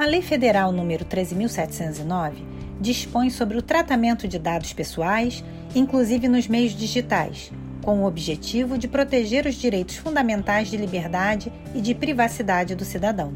A Lei Federal nº 13.709 dispõe sobre o tratamento de dados pessoais, inclusive nos meios digitais, com o objetivo de proteger os direitos fundamentais de liberdade e de privacidade do cidadão.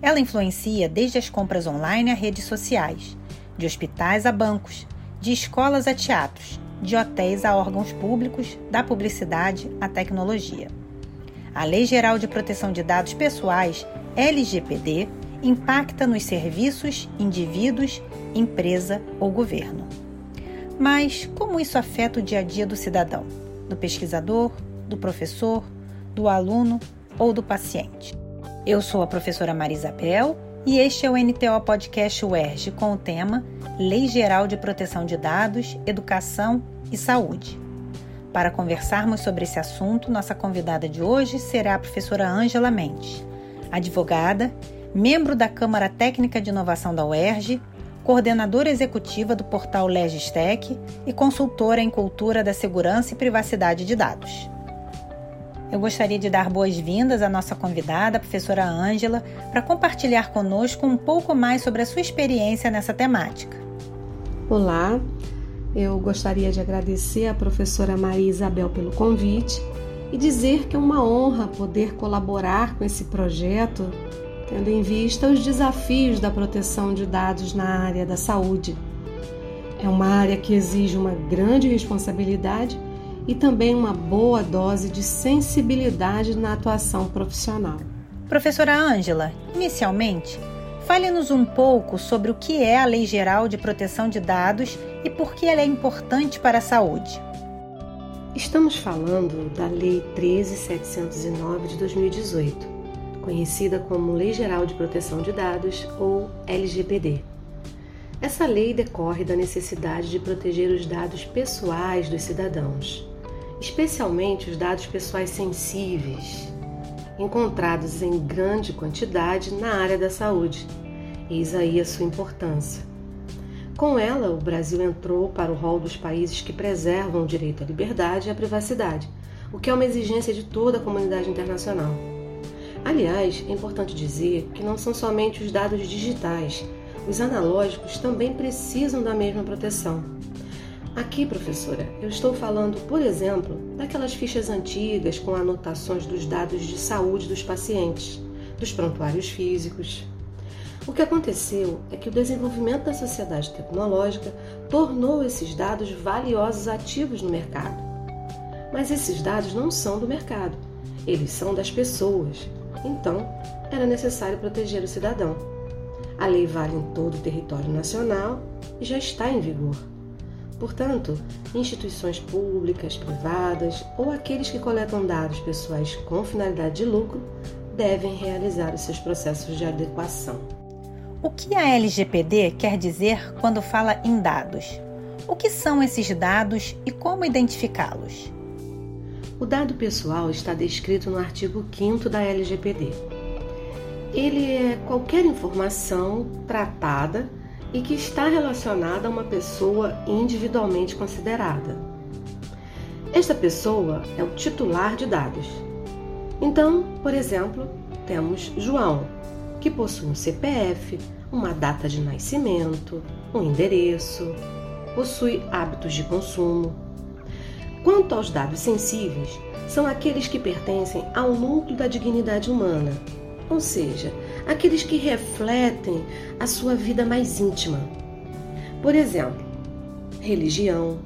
Ela influencia desde as compras online a redes sociais, de hospitais a bancos, de escolas a teatros, de hotéis a órgãos públicos, da publicidade à tecnologia. A Lei Geral de Proteção de Dados Pessoais, LGPD, impacta nos serviços, indivíduos, empresa ou governo. Mas como isso afeta o dia a dia do cidadão, do pesquisador, do professor, do aluno ou do paciente? Eu sou a professora Marisabel e este é o NTO Podcast UERJ com o tema Lei Geral de Proteção de Dados, Educação e Saúde. Para conversarmos sobre esse assunto, nossa convidada de hoje será a professora Ângela Mendes, advogada membro da Câmara Técnica de Inovação da UERJ, coordenadora executiva do portal Legistec e consultora em cultura da segurança e privacidade de dados. Eu gostaria de dar boas-vindas à nossa convidada, a professora Ângela, para compartilhar conosco um pouco mais sobre a sua experiência nessa temática. Olá, eu gostaria de agradecer à professora Maria Isabel pelo convite e dizer que é uma honra poder colaborar com esse projeto tendo em vista os desafios da proteção de dados na área da saúde. É uma área que exige uma grande responsabilidade e também uma boa dose de sensibilidade na atuação profissional. Professora Ângela, inicialmente, fale-nos um pouco sobre o que é a Lei Geral de Proteção de Dados e por que ela é importante para a saúde. Estamos falando da Lei 13709 de 2018 conhecida como Lei Geral de Proteção de Dados ou LGPD. Essa lei decorre da necessidade de proteger os dados pessoais dos cidadãos, especialmente os dados pessoais sensíveis, encontrados em grande quantidade na área da saúde. Eis aí a sua importância. Com ela, o Brasil entrou para o rol dos países que preservam o direito à liberdade e à privacidade, o que é uma exigência de toda a comunidade internacional. Aliás, é importante dizer que não são somente os dados digitais, os analógicos também precisam da mesma proteção. Aqui, professora, eu estou falando, por exemplo, daquelas fichas antigas com anotações dos dados de saúde dos pacientes, dos prontuários físicos. O que aconteceu é que o desenvolvimento da sociedade tecnológica tornou esses dados valiosos ativos no mercado. Mas esses dados não são do mercado, eles são das pessoas, então, era necessário proteger o cidadão. A lei vale em todo o território nacional e já está em vigor. Portanto, instituições públicas, privadas ou aqueles que coletam dados pessoais com finalidade de lucro devem realizar os seus processos de adequação. O que a LGPD quer dizer quando fala em dados? O que são esses dados e como identificá-los? O dado pessoal está descrito no artigo 5 da LGPD. Ele é qualquer informação tratada e que está relacionada a uma pessoa individualmente considerada. Esta pessoa é o titular de dados. Então, por exemplo, temos João, que possui um CPF, uma data de nascimento, um endereço, possui hábitos de consumo, Quanto aos dados sensíveis, são aqueles que pertencem ao núcleo da dignidade humana, ou seja, aqueles que refletem a sua vida mais íntima. Por exemplo, religião,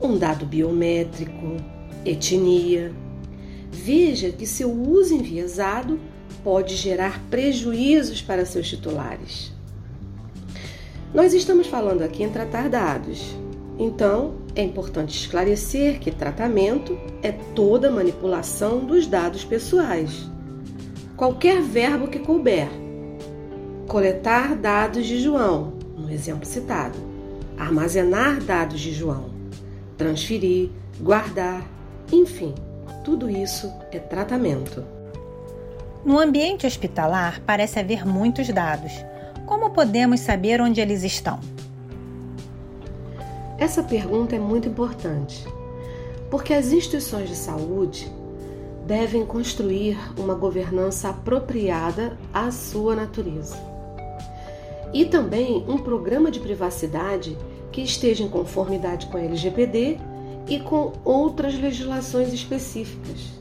um dado biométrico, etnia. Veja que seu uso enviesado pode gerar prejuízos para seus titulares. Nós estamos falando aqui em tratar dados, então, é importante esclarecer que tratamento é toda manipulação dos dados pessoais. Qualquer verbo que couber. Coletar dados de João, no exemplo citado. Armazenar dados de João. Transferir, guardar, enfim, tudo isso é tratamento. No ambiente hospitalar parece haver muitos dados. Como podemos saber onde eles estão? Essa pergunta é muito importante, porque as instituições de saúde devem construir uma governança apropriada à sua natureza. e também um programa de privacidade que esteja em conformidade com a LGPD e com outras legislações específicas.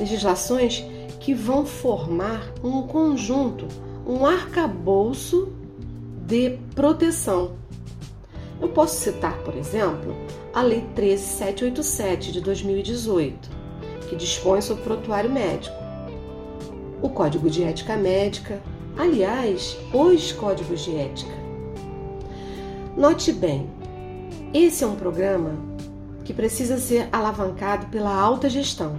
Legislações que vão formar um conjunto, um arcabouço de proteção. Eu posso citar, por exemplo, a Lei 13787 de 2018, que dispõe sobre o prontuário médico, o Código de Ética Médica, aliás, os códigos de ética. Note bem, esse é um programa que precisa ser alavancado pela alta gestão,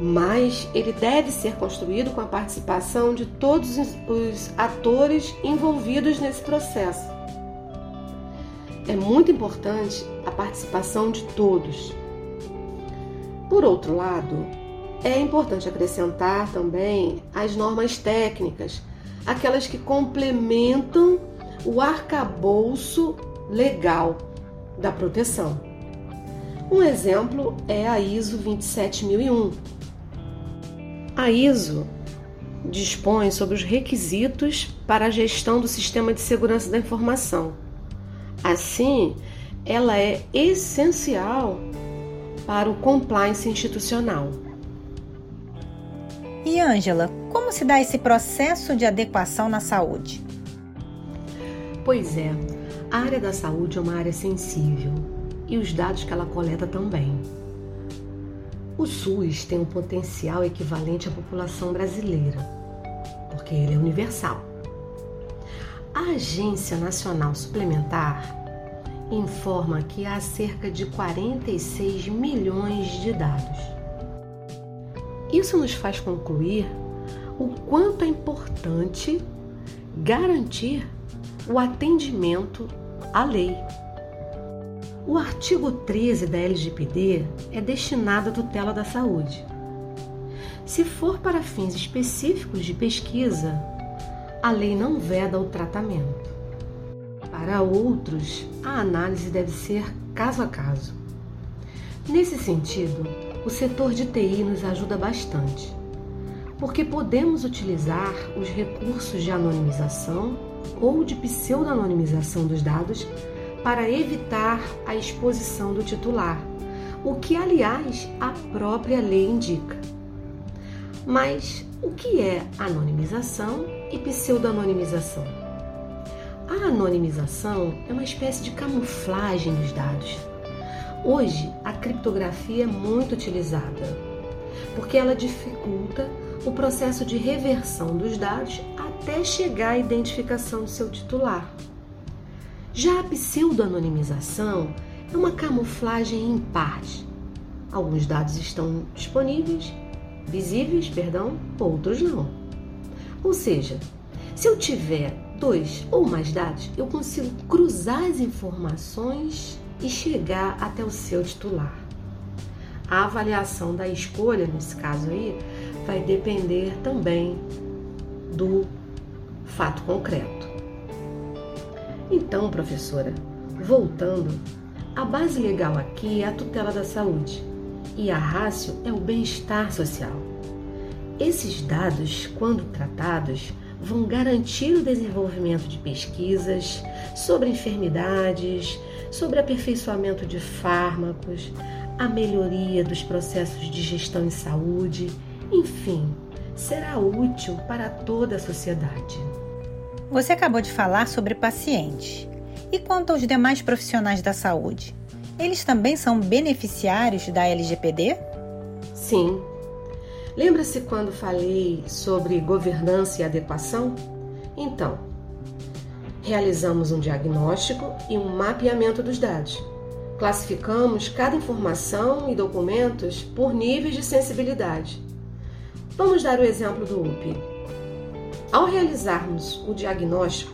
mas ele deve ser construído com a participação de todos os atores envolvidos nesse processo. É muito importante a participação de todos. Por outro lado, é importante acrescentar também as normas técnicas, aquelas que complementam o arcabouço legal da proteção. Um exemplo é a ISO 27001. A ISO dispõe sobre os requisitos para a gestão do sistema de segurança da informação. Assim, ela é essencial para o compliance institucional. E Ângela, como se dá esse processo de adequação na saúde? Pois é, a área da saúde é uma área sensível e os dados que ela coleta também. O SUS tem um potencial equivalente à população brasileira, porque ele é universal. A Agência Nacional Suplementar informa que há cerca de 46 milhões de dados. Isso nos faz concluir o quanto é importante garantir o atendimento à lei. O artigo 13 da LGPD é destinado à tutela da saúde. Se for para fins específicos de pesquisa, a lei não veda o tratamento. Para outros, a análise deve ser caso a caso. Nesse sentido, o setor de TI nos ajuda bastante, porque podemos utilizar os recursos de anonimização ou de pseudonimização dos dados para evitar a exposição do titular, o que, aliás, a própria lei indica. Mas o que é anonimização e pseudonimização? A anonimização é uma espécie de camuflagem dos dados. Hoje, a criptografia é muito utilizada, porque ela dificulta o processo de reversão dos dados até chegar à identificação do seu titular. Já a pseudo-anonimização é uma camuflagem em parte. Alguns dados estão disponíveis, visíveis, perdão, outros não. Ou seja, se eu tiver dois ou mais dados, eu consigo cruzar as informações e chegar até o seu titular. A avaliação da escolha, nesse caso aí, vai depender também do fato concreto. Então, professora, voltando, a base legal aqui é a tutela da saúde e a rácio é o bem-estar social. Esses dados, quando tratados, vão garantir o desenvolvimento de pesquisas sobre enfermidades, sobre aperfeiçoamento de fármacos, a melhoria dos processos de gestão em saúde, enfim, será útil para toda a sociedade. Você acabou de falar sobre pacientes. E quanto aos demais profissionais da saúde? Eles também são beneficiários da LGPD? Sim. Lembra-se quando falei sobre governança e adequação? Então, realizamos um diagnóstico e um mapeamento dos dados. Classificamos cada informação e documentos por níveis de sensibilidade. Vamos dar o exemplo do UP. Ao realizarmos o diagnóstico,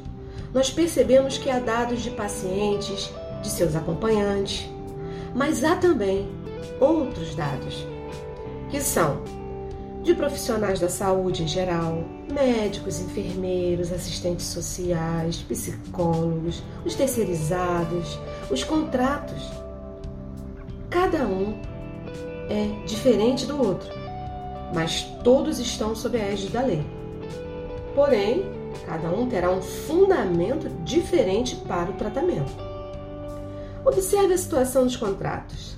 nós percebemos que há dados de pacientes, de seus acompanhantes, mas há também outros dados, que são de profissionais da saúde em geral, médicos, enfermeiros, assistentes sociais, psicólogos, os terceirizados, os contratos. Cada um é diferente do outro, mas todos estão sob a égide da lei. Porém, Cada um terá um fundamento diferente para o tratamento. Observe a situação dos contratos.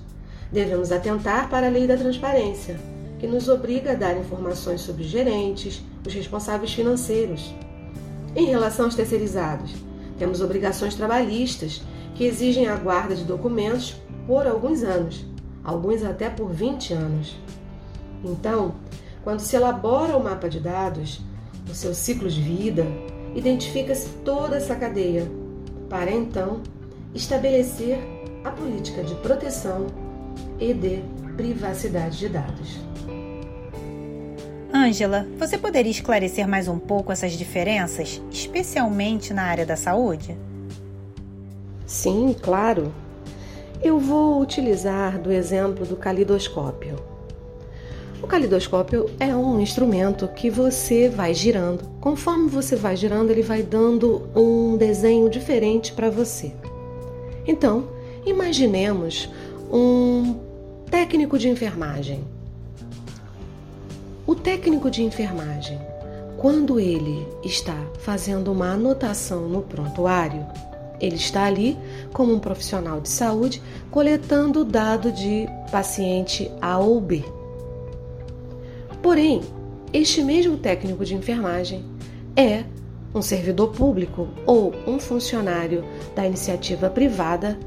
Devemos atentar para a lei da transparência, que nos obriga a dar informações sobre os gerentes, os responsáveis financeiros. Em relação aos terceirizados, temos obrigações trabalhistas que exigem a guarda de documentos por alguns anos, alguns até por 20 anos. Então, quando se elabora o mapa de dados, o seu ciclo de vida, identifica-se toda essa cadeia, para então estabelecer a política de proteção e de privacidade de dados. Ângela, você poderia esclarecer mais um pouco essas diferenças, especialmente na área da saúde? Sim, claro. Eu vou utilizar do exemplo do calidoscópio. O calidoscópio é um instrumento que você vai girando. Conforme você vai girando, ele vai dando um desenho diferente para você. Então, imaginemos um técnico de enfermagem. O técnico de enfermagem, quando ele está fazendo uma anotação no prontuário, ele está ali como um profissional de saúde coletando o dado de paciente A ou B. Porém, este mesmo técnico de enfermagem é um servidor público ou um funcionário da iniciativa privada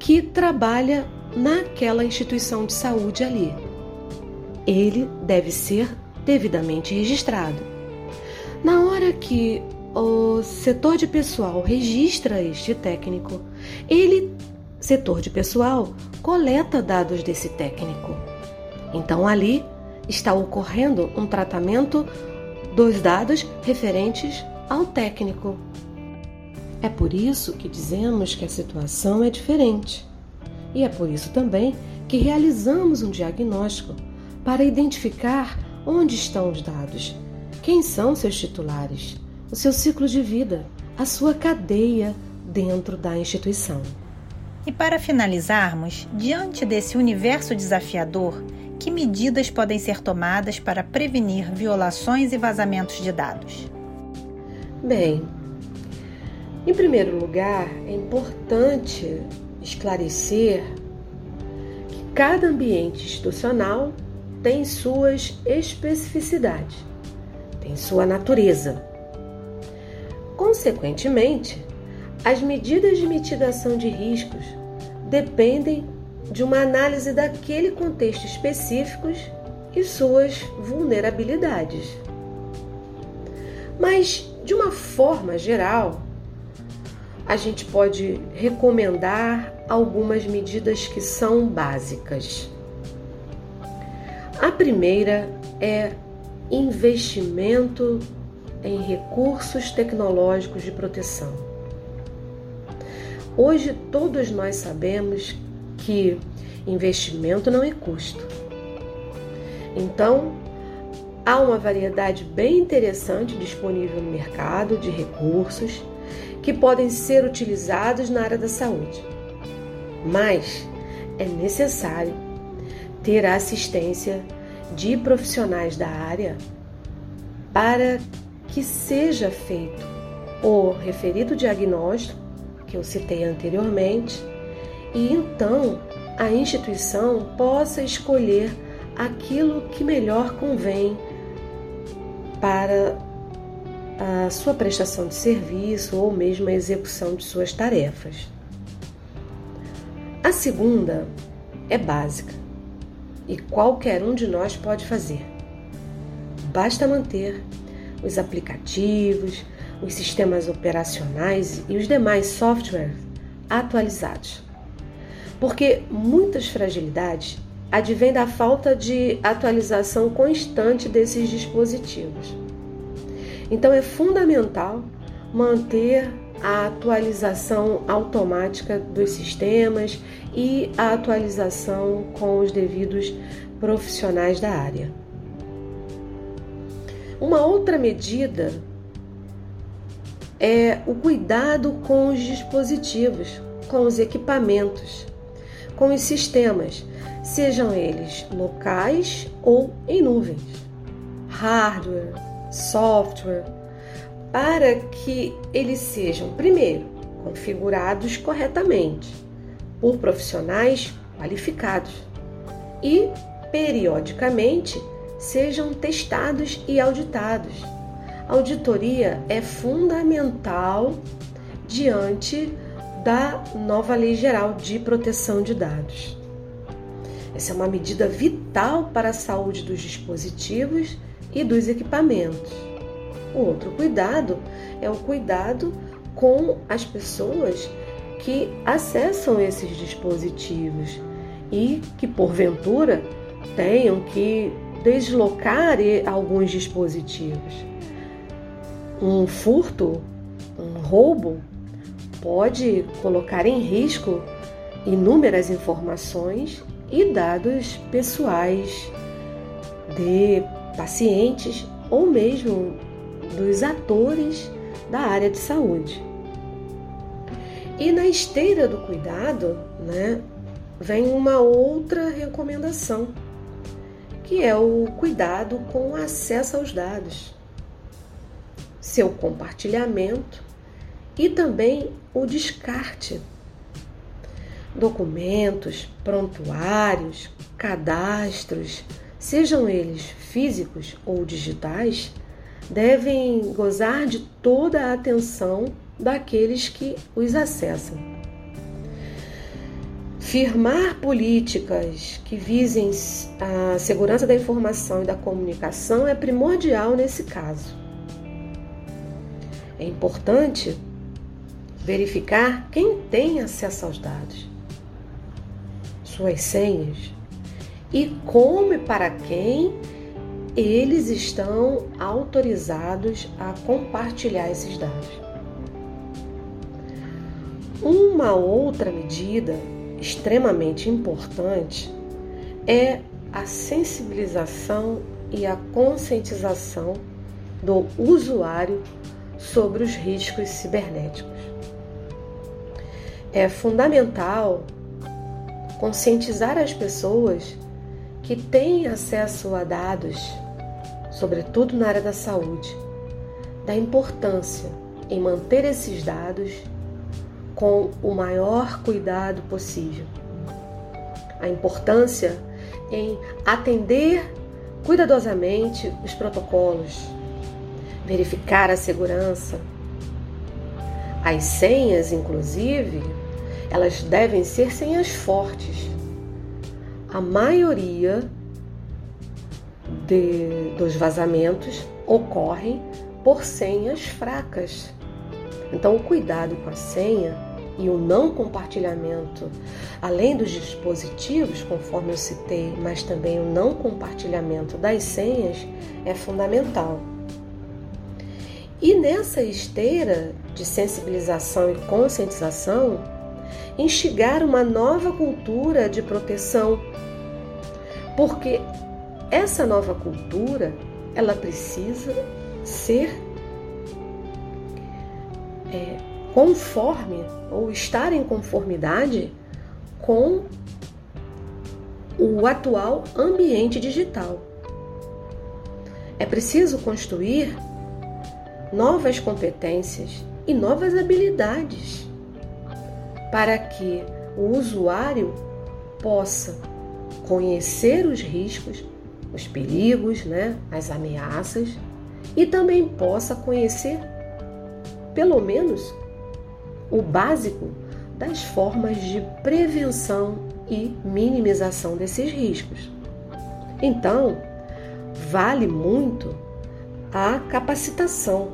que trabalha naquela instituição de saúde ali. Ele deve ser devidamente registrado. Na hora que o setor de pessoal registra este técnico, ele, setor de pessoal, coleta dados desse técnico. Então ali está ocorrendo um tratamento dos dados referentes ao técnico. É por isso que dizemos que a situação é diferente. E é por isso também que realizamos um diagnóstico para identificar onde estão os dados, quem são seus titulares, o seu ciclo de vida, a sua cadeia dentro da instituição. E para finalizarmos, diante desse universo desafiador, que medidas podem ser tomadas para prevenir violações e vazamentos de dados? Bem, em primeiro lugar, é importante esclarecer que cada ambiente institucional tem suas especificidades, tem sua natureza. Consequentemente, as medidas de mitigação de riscos dependem de uma análise daquele contexto específico e suas vulnerabilidades. Mas, de uma forma geral, a gente pode recomendar algumas medidas que são básicas. A primeira é investimento em recursos tecnológicos de proteção. Hoje todos nós sabemos que investimento não é custo. Então, há uma variedade bem interessante disponível no mercado de recursos que podem ser utilizados na área da saúde. Mas é necessário ter a assistência de profissionais da área para que seja feito o referido diagnóstico que eu citei anteriormente e então a instituição possa escolher aquilo que melhor convém para a sua prestação de serviço ou mesmo a execução de suas tarefas. A segunda é básica e qualquer um de nós pode fazer. Basta manter os aplicativos, os sistemas operacionais e os demais softwares atualizados porque muitas fragilidades advêm da falta de atualização constante desses dispositivos. Então é fundamental manter a atualização automática dos sistemas e a atualização com os devidos profissionais da área. Uma outra medida é o cuidado com os dispositivos, com os equipamentos com os sistemas, sejam eles locais ou em nuvens, hardware, software, para que eles sejam, primeiro, configurados corretamente por profissionais qualificados e, periodicamente, sejam testados e auditados. Auditoria é fundamental diante da nova Lei Geral de Proteção de Dados. Essa é uma medida vital para a saúde dos dispositivos e dos equipamentos. O outro cuidado é o cuidado com as pessoas que acessam esses dispositivos e que, porventura, tenham que deslocar alguns dispositivos. Um furto, um roubo, pode colocar em risco inúmeras informações e dados pessoais de pacientes ou mesmo dos atores da área de saúde. E na esteira do cuidado, né, vem uma outra recomendação, que é o cuidado com o acesso aos dados, seu compartilhamento e também o descarte. Documentos, prontuários, cadastros, sejam eles físicos ou digitais, devem gozar de toda a atenção daqueles que os acessam. Firmar políticas que visem a segurança da informação e da comunicação é primordial nesse caso. É importante verificar quem tem acesso aos dados, suas senhas e como e para quem eles estão autorizados a compartilhar esses dados. Uma outra medida extremamente importante é a sensibilização e a conscientização do usuário sobre os riscos cibernéticos. É fundamental conscientizar as pessoas que têm acesso a dados, sobretudo na área da saúde, da importância em manter esses dados com o maior cuidado possível. A importância em atender cuidadosamente os protocolos, verificar a segurança. As senhas, inclusive, elas devem ser senhas fortes, a maioria de, dos vazamentos ocorrem por senhas fracas. Então, o cuidado com a senha e o não compartilhamento, além dos dispositivos, conforme eu citei, mas também o não compartilhamento das senhas é fundamental. E nessa esteira de sensibilização e conscientização, instigar uma nova cultura de proteção porque essa nova cultura ela precisa ser é, conforme ou estar em conformidade com o atual ambiente digital. É preciso construir novas competências e novas habilidades para que o usuário possa conhecer os riscos, os perigos, né, as ameaças e também possa conhecer, pelo menos, o básico das formas de prevenção e minimização desses riscos. Então, vale muito a capacitação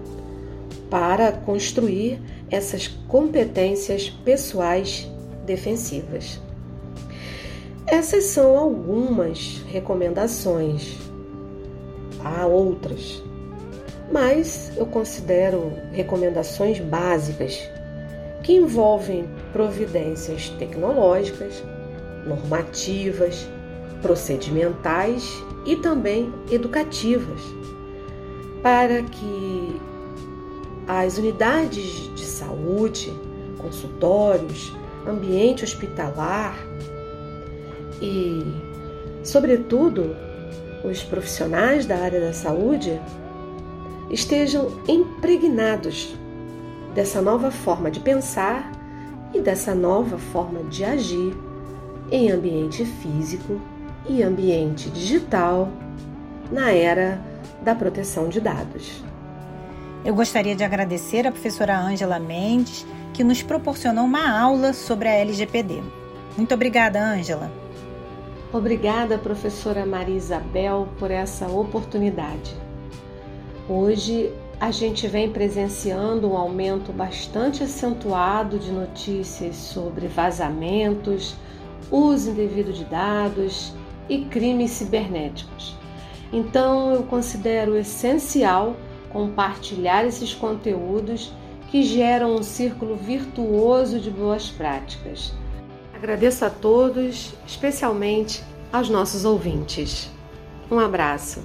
para construir essas competências pessoais defensivas. Essas são algumas recomendações. Há outras, mas eu considero recomendações básicas que envolvem providências tecnológicas, normativas, procedimentais e também educativas, para que as unidades de saúde, consultórios, ambiente hospitalar, e, sobretudo, os profissionais da área da saúde estejam impregnados dessa nova forma de pensar e dessa nova forma de agir em ambiente físico e ambiente digital na era da proteção de dados. Eu gostaria de agradecer a professora Ângela Mendes, que nos proporcionou uma aula sobre a LGPD. Muito obrigada, Ângela. Obrigada, professora Maria Isabel, por essa oportunidade. Hoje a gente vem presenciando um aumento bastante acentuado de notícias sobre vazamentos, uso indevido de dados e crimes cibernéticos. Então, eu considero essencial compartilhar esses conteúdos que geram um círculo virtuoso de boas práticas. Agradeço a todos, especialmente aos nossos ouvintes. Um abraço.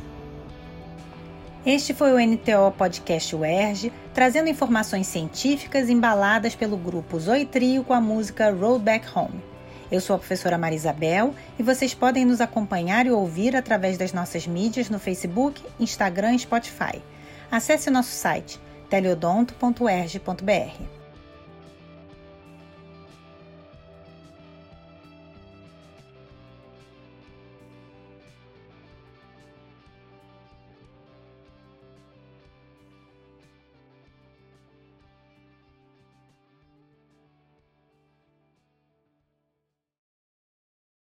Este foi o NTO Podcast UERJ, trazendo informações científicas embaladas pelo grupo Zoitrio com a música Road Back Home. Eu sou a professora Marisabel e vocês podem nos acompanhar e ouvir através das nossas mídias no Facebook, Instagram e Spotify. Acesse nosso site teleodonto.erg.br.